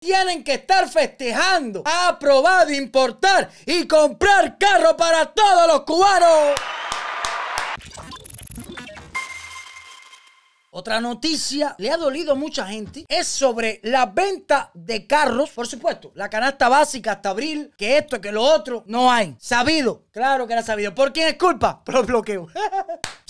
tienen que estar festejando. Ha aprobado importar y comprar carro para todos los cubanos. Otra noticia, le ha dolido a mucha gente, es sobre la venta de carros. Por supuesto, la canasta básica hasta abril, que esto, que lo otro, no hay. Sabido, claro que era sabido. ¿Por quién es culpa? Por los.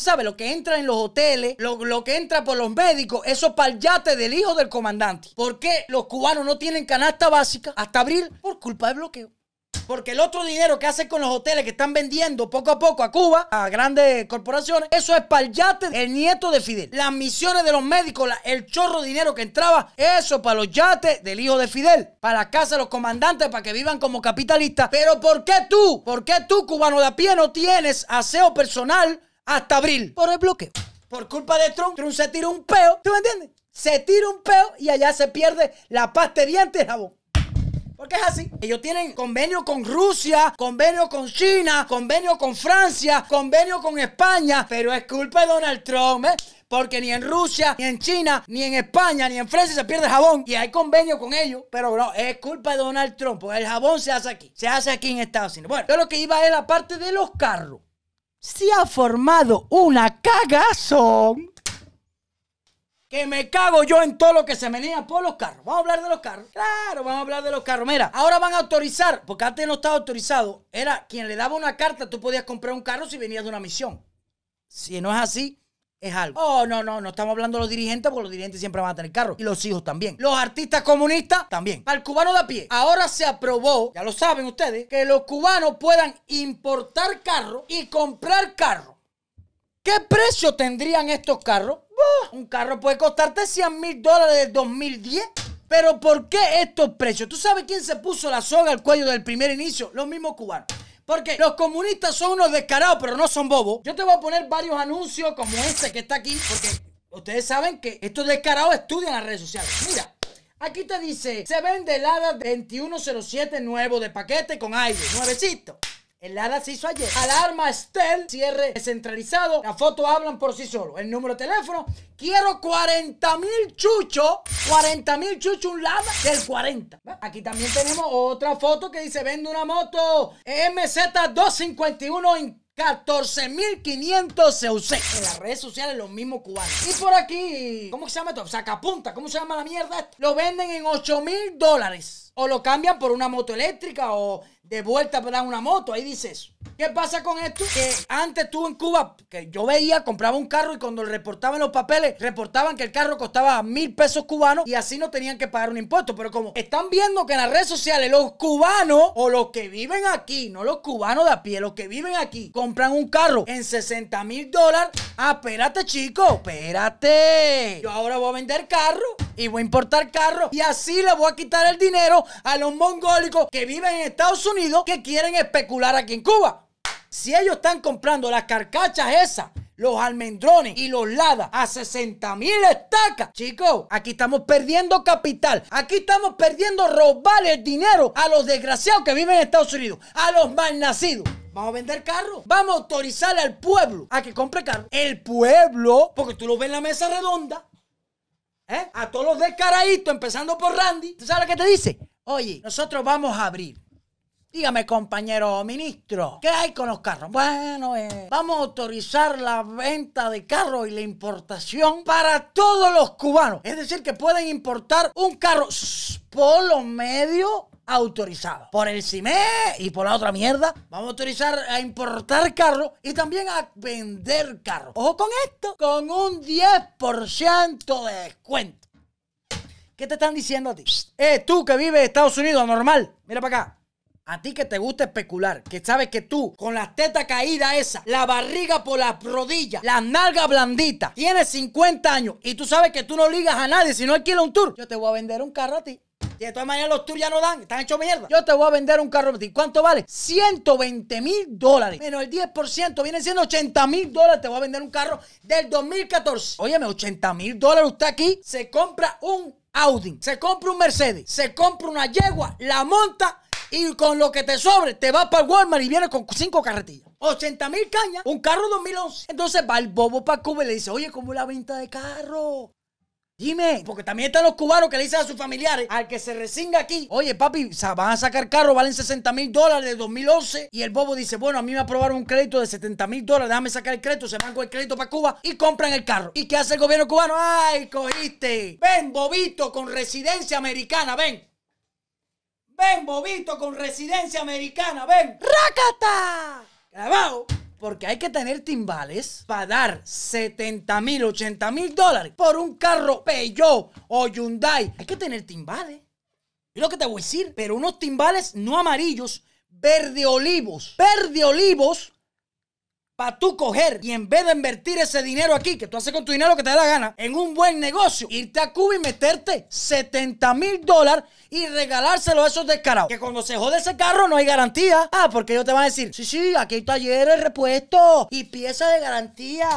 ¿Sabe? Lo que entra en los hoteles, lo, lo que entra por los médicos, eso para el yate del hijo del comandante. ¿Por qué los cubanos no tienen canasta básica hasta abril? Por culpa del bloqueo. Porque el otro dinero que hacen con los hoteles que están vendiendo poco a poco a Cuba, a grandes corporaciones, eso es para el yate el nieto de Fidel. Las misiones de los médicos, la- el chorro de dinero que entraba, eso para los yates del hijo de Fidel. Para la casa de los comandantes, para que vivan como capitalistas. Pero ¿por qué tú, por qué tú, cubano de a pie, no tienes aseo personal hasta abril? Por el bloqueo. Por culpa de Trump, Trump se tira un peo, ¿tú me entiendes? Se tira un peo y allá se pierde la pasta de dientes jabón. Porque es así. Ellos tienen convenio con Rusia, convenio con China, convenio con Francia, convenio con España. Pero es culpa de Donald Trump, ¿eh? Porque ni en Rusia, ni en China, ni en España, ni en Francia se pierde jabón. Y hay convenio con ellos. Pero no, es culpa de Donald Trump. Porque el jabón se hace aquí. Se hace aquí en Estados Unidos. Bueno, yo lo que iba es la parte de los carros. Se ha formado una cagazón que me cago yo en todo lo que se venía por los carros. Vamos a hablar de los carros. Claro, vamos a hablar de los carros. Mira, ahora van a autorizar, porque antes no estaba autorizado. Era quien le daba una carta, tú podías comprar un carro si venías de una misión. Si no es así, es algo. Oh, no, no, no estamos hablando de los dirigentes, porque los dirigentes siempre van a tener carro. Y los hijos también. Los artistas comunistas también. Para el cubano de a pie. Ahora se aprobó, ya lo saben ustedes, que los cubanos puedan importar carros y comprar carros. ¿Qué precio tendrían estos carros? Un carro puede costarte 100 mil dólares del 2010. Pero ¿por qué estos precios? ¿Tú sabes quién se puso la soga al cuello del primer inicio? Los mismos cubanos. Porque los comunistas son unos descarados, pero no son bobos. Yo te voy a poner varios anuncios como este que está aquí, porque ustedes saben que estos descarados estudian las redes sociales. Mira, aquí te dice, se vende el HADA 2107 nuevo de paquete con aire, nuevecito. El HADA se hizo ayer. Alarma Estel, cierre descentralizado. Las fotos hablan por sí solo. El número de teléfono. Quiero 40 mil chuchos. 40 mil chuchos, un LADA del 40. ¿Va? Aquí también tenemos otra foto que dice: vende una moto MZ251 en 14.500 se usé en las redes sociales los mismos cubanos. Y por aquí, ¿cómo se llama esto? Sacapunta, ¿cómo se llama la mierda? esta? Lo venden en 8 mil dólares. O lo cambian por una moto eléctrica o de vuelta para una moto. Ahí dice eso. ¿Qué pasa con esto? Que antes tú en Cuba, que yo veía, compraba un carro y cuando le reportaban los papeles, reportaban que el carro costaba mil pesos cubanos y así no tenían que pagar un impuesto. Pero como están viendo que en las redes sociales los cubanos o los que viven aquí, no los cubanos de a pie, los que viven aquí, compran un carro en 60 mil dólares. Ah, espérate, chico, espérate. Yo ahora voy a vender carro y voy a importar carro y así le voy a quitar el dinero a los mongólicos que viven en Estados Unidos que quieren especular aquí en Cuba. Si ellos están comprando las carcachas esas, los almendrones y los ladas a 60 mil estacas, chicos, aquí estamos perdiendo capital. Aquí estamos perdiendo robarle el dinero a los desgraciados que viven en Estados Unidos, a los malnacidos. Vamos a vender carros. Vamos a autorizarle al pueblo a que compre carros. El pueblo, porque tú lo ves en la mesa redonda, ¿eh? A todos los descaraditos, empezando por Randy. ¿Tú sabes lo que te dice? Oye, nosotros vamos a abrir. Dígame, compañero ministro, ¿qué hay con los carros? Bueno, eh, vamos a autorizar la venta de carros y la importación para todos los cubanos. Es decir, que pueden importar un carro por los medios autorizados. Por el CIME y por la otra mierda. Vamos a autorizar a importar carros y también a vender carros. Ojo con esto, con un 10% de descuento. ¿Qué te están diciendo a ti? Eh, tú que vives en Estados Unidos, normal. Mira para acá. A ti que te gusta especular, que sabes que tú, con las tetas caídas esa, la barriga por las rodillas, las nalgas blanditas, tienes 50 años y tú sabes que tú no ligas a nadie si no alquilas un tour. Yo te voy a vender un carro a ti. Y de todas maneras los tours ya no dan, están hechos mierda. Yo te voy a vender un carro a ti. ¿Cuánto vale? 120 mil dólares. Menos el 10% viene siendo 80 mil dólares. Te voy a vender un carro del 2014. Óyeme, 80 mil dólares usted aquí se compra un Audi, se compra un Mercedes, se compra una yegua, la monta y con lo que te sobre te vas para Walmart y vienes con cinco carretillas. 80 mil cañas, un carro 2011. Entonces va el bobo para Cuba y le dice, oye, ¿cómo la venta de carro? Dime, porque también están los cubanos que le dicen a sus familiares, al que se resinga aquí, oye papi, van a sacar carro, valen 60 mil dólares de 2011. Y el bobo dice, bueno, a mí me aprobaron un crédito de 70 mil dólares, déjame sacar el crédito, se van con el crédito para Cuba y compran el carro. ¿Y qué hace el gobierno cubano? ¡Ay, cogiste! Ven, bobito, con residencia americana, ven. Ven, bobito, con residencia americana, ven. ¡Rácata! Grabado. Porque hay que tener timbales para dar 70 mil, 80 mil dólares por un carro Peugeot o Hyundai. Hay que tener timbales. Es lo que te voy a decir. Pero unos timbales no amarillos, verde olivos. Verde olivos para tú coger y en vez de invertir ese dinero aquí, que tú haces con tu dinero que te dé la gana, en un buen negocio, irte a Cuba y meterte 70 mil dólares y regalárselo a esos descarados. Que cuando se jode ese carro no hay garantía. Ah, porque ellos te van a decir, sí, sí, aquí hay talleres, repuestos y piezas de garantía.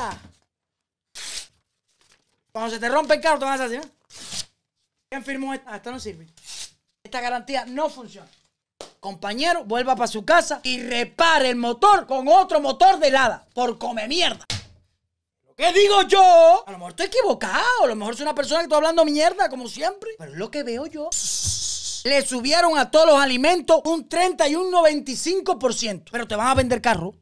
Cuando se te rompe el carro, te van a decir, ¿no? ¿Quién firmó esta? Ah, esta no sirve. Esta garantía no funciona. Compañero, vuelva para su casa y repare el motor con otro motor de helada. Por come mierda. Lo que digo yo, a lo mejor estoy equivocado. A lo mejor soy una persona que está hablando mierda, como siempre. Pero es lo que veo yo. Le subieron a todos los alimentos un 30 y un 95%. Pero te van a vender carro.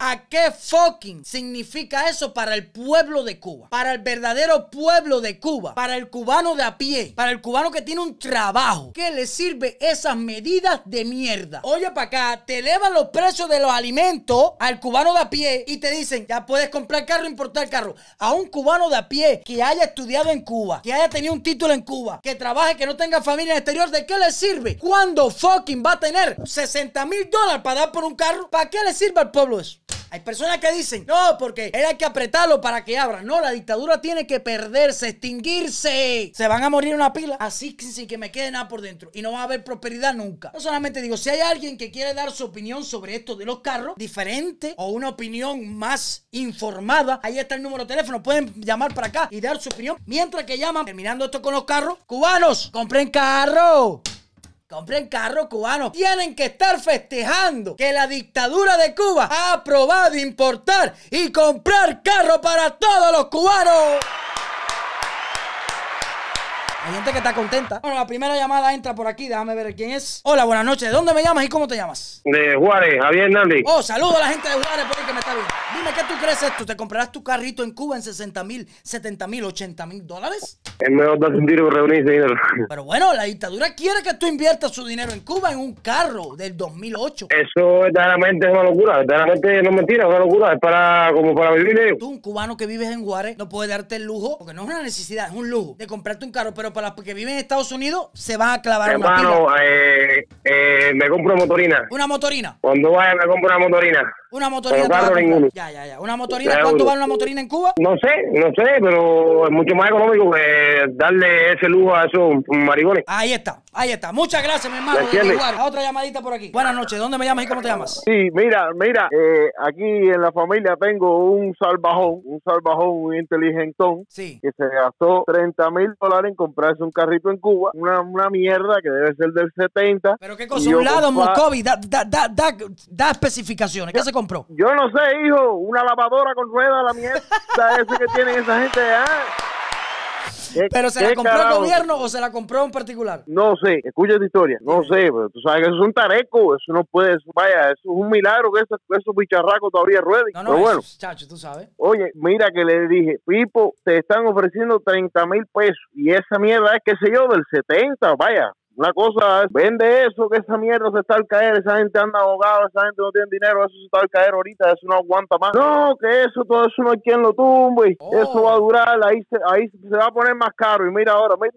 ¿A qué fucking significa eso para el pueblo de Cuba? Para el verdadero pueblo de Cuba. Para el cubano de a pie. Para el cubano que tiene un trabajo. ¿Qué le sirve esas medidas de mierda? Oye, para acá, te elevan los precios de los alimentos al cubano de a pie y te dicen, ya puedes comprar carro e importar carro. A un cubano de a pie que haya estudiado en Cuba, que haya tenido un título en Cuba, que trabaje, que no tenga familia en el exterior, ¿de qué le sirve? ¿Cuándo fucking va a tener 60 mil dólares para dar por un carro? ¿Para qué le sirve al pueblo eso? Hay personas que dicen, no, porque él hay que apretarlo para que abra. No, la dictadura tiene que perderse, extinguirse. Se van a morir una pila. Así que sin que me quede nada por dentro. Y no va a haber prosperidad nunca. No solamente digo, si hay alguien que quiere dar su opinión sobre esto de los carros, diferente o una opinión más informada, ahí está el número de teléfono. Pueden llamar para acá y dar su opinión. Mientras que llaman, terminando esto con los carros, cubanos, compren carro. Compren carro cubano. Tienen que estar festejando que la dictadura de Cuba ha aprobado importar y comprar carro para todos los cubanos. Hay gente que está contenta. Bueno, la primera llamada entra por aquí. Déjame ver quién es. Hola, buenas noches. ¿De dónde me llamas y cómo te llamas? de Juárez, Javier Hernández. Oh, saludo a la gente de Juárez por ahí que me está viendo. Dime, ¿qué tú crees esto? ¿Te comprarás tu carrito en Cuba en 60 mil, 70 mil, 80 mil dólares? Es mejor darse un tiro que reunirse dinero. Pero bueno, la dictadura quiere que tú inviertas su dinero en Cuba en un carro del 2008. Eso verdaderamente es una locura, verdaderamente no es mentira, es una locura, es para como para vivir ellos. Tú, un cubano que vives en Juárez, no puede darte el lujo, porque no es una necesidad, es un lujo de comprarte un carro, pero para los que viven en Estados Unidos se van a clavar una Hermano, pila. eh, eh, me compro motorina. Una motorina. Cuando vaya me compro una motorina. Una motorina. Pero ninguno. Ya, ya, ya. Una motorina. Ya, ¿Cuánto vale una motorina en Cuba? No sé, no sé, pero es mucho más económico que darle ese lujo a esos maricones. Ahí está, ahí está. Muchas gracias, mi hermano. Juárez. Otra llamadita por aquí. Buenas noches. ¿Dónde me llamas y cómo te llamas? Sí, mira, mira, eh, aquí en la familia tengo un salvajón, un salvajón muy inteligentón Sí. que se gastó 30 mil dólares en comprarse un carrito en Cuba, una, una mierda que debe ser del 70. Pero qué cosa, un lado, Moscovi, da, da, da, da, da especificaciones. ¿Qué se compró? Yo no sé, hijo, una lavadora con ruedas, la mierda ese que tienen esa gente allá. ¿Qué- ¿Pero se la compró el carajo? gobierno o se la compró en particular? No sé, escucha esta historia, no sé, pero tú sabes que eso es un tareco, eso no puede, eso- vaya, eso es un milagro que esos, esos bicharracos todavía rueden. No, no, pero bueno, chacho, tú sabes. Oye, mira que le dije, Pipo, te están ofreciendo 30 mil pesos y esa mierda es, qué sé yo, del 70, vaya. Una cosa es, vende eso, que esa mierda se está al caer, esa gente anda ahogada, esa gente no tiene dinero, eso se está al caer ahorita, eso no aguanta más. No, que eso, todo eso no hay quien lo tumbe, Oh. eso va a durar, ahí se, ahí se va a poner más caro. Y mira ahora, mira,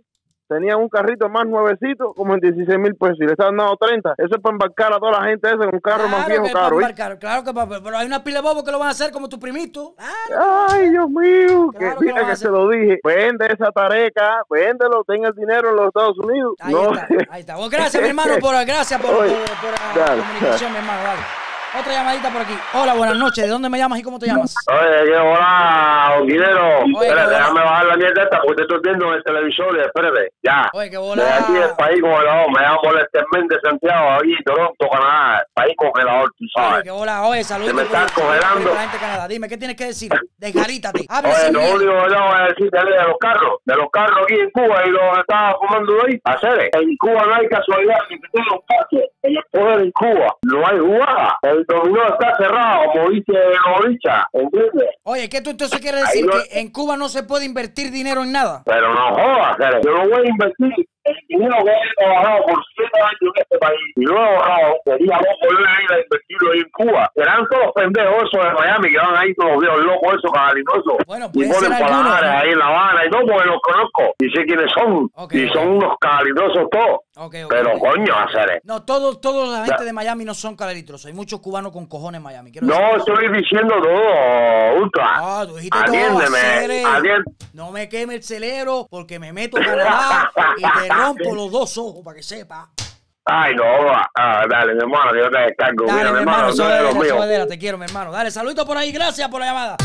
tenían un carrito más nuevecito, como en 16 mil pesos, y le están dando 30. Eso es para embarcar a toda la gente esa con un carro más viejo que caro. ¿eh? embarcar, claro que para, pero hay una pila de bobos que lo van a hacer como tu primito. Claro. Ay, Dios mío, que Claro que lo mira que se lo dije. Vende esa tareca, véndelo, ten el dinero en los Estados Unidos. Ahí no. está, ahí está. Bueno, gracias, mi hermano, por, gracias por, por- por la comunicación, mi hermano. Dale. Otra llamadita por aquí. Hola, buenas noches. ¿De dónde me llamas y cómo te llamas? Oye, qué hola. Oye, Espérate, qué déjame bajar la mierda esta porque te estoy viendo en el televisor. Espérate, ya. Oye, qué De bola. aquí del país congelador. Me llamo Lester Santiago, aquí, Toronto, Canadá. País congelador, tú Oye, sabes. qué bola. Oye, saludos. Se me están congelando. La gente de Canadá. Dime, ¿qué tienes que decir? Desgarítate. Oye, lo único que yo voy a decirte es de los carros, de los carros aquí en Cuba y los que estaba fumando ahí, hacer En Cuba no hay casualidad que te den los pases. En el poder en Cuba no hay jugada. El dominó está cerrado, como dice Loricha, ¿entiendes? Oye, ¿qué tú entonces quieres decir? no- Que en Cuba no se puede invertir dinero en nada. Pero no jodas, yo no voy a invertir el dinero que he trabajado por siete años en este país y lo he ahorrado, sería loco yo ir a invertirlo ahí en Cuba. Serán todos pendejos esos de Miami que van ahí todos los viejos locos, esos cabalinosos. Bueno, y ponen palabras ¿no? ahí en La Habana y todo porque los conozco y sé quiénes son. Ok, y son unos cabalinosos todos. Ok, ok, Pero coño, hacer No, todos, todos la gente de Miami no son caleritos. Hay muchos cubanos con cojones en Miami. Quiero No estoy diciendo todo, Ultra. Ah, tú dijiste todo, Atiéndeme, acere. atiéndeme. No me queme el celero porque me meto a Canadá y te rompo los dos ojos para que sepa. Ay, no, ah, dale, mi hermano, que yo te descargo. Dale, Mira, mi hermano, sobedera, los míos. sobedera, te quiero, mi hermano. Dale, saludito por ahí, gracias por la llamada.